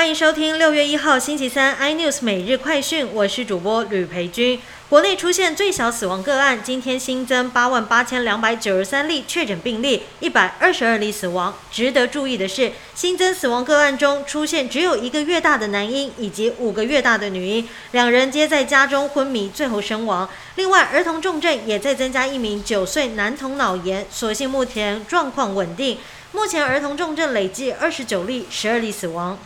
欢迎收听六月一号星期三 iNews 每日快讯，我是主播吕培军。国内出现最小死亡个案，今天新增八万八千两百九十三例确诊病例，一百二十二例死亡。值得注意的是，新增死亡个案中出现只有一个月大的男婴以及五个月大的女婴，两人皆在家中昏迷，最后身亡。另外，儿童重症也在增加一名九岁男童脑炎，所幸目前状况稳定。目前儿童重症累计二十九例，十二例死亡。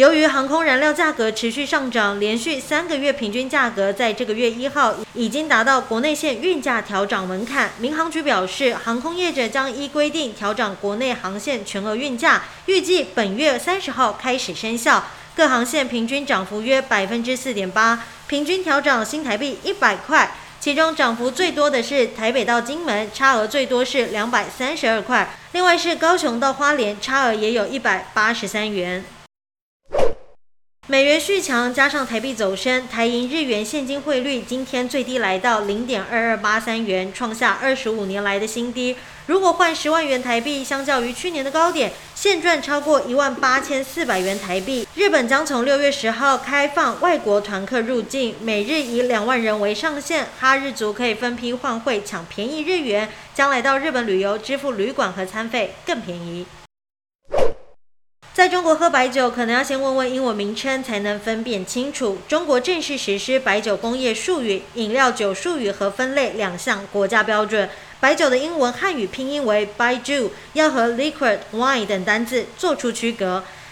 由于航空燃料价格持续上涨，连续三个月平均价格在这个月一号已经达到国内线运价调涨门槛。民航局表示，航空业者将依规定调涨国内航线全额运价，预计本月三十号开始生效。各航线平均涨幅约百分之四点八，平均调涨新台币一百块。其中涨幅最多的是台北到金门，差额最多是两百三十二块。另外是高雄到花莲，差额也有一百八十三元。美元续强，加上台币走升，台银日元现金汇率今天最低来到零点二二八三元，创下二十五年来的新低。如果换十万元台币，相较于去年的高点，现赚超过一万八千四百元台币。日本将从六月十号开放外国团客入境，每日以两万人为上限，哈日族可以分批换汇抢便宜日元，将来到日本旅游支付旅馆和餐费更便宜。在中国喝白酒，可能要先问问英文名称才能分辨清楚。中国正式实施白酒工业术语、饮料酒术语和分类两项国家标准。白酒的英文汉语拼音为 baiju 要和 liquid、wine 等单字做出区隔。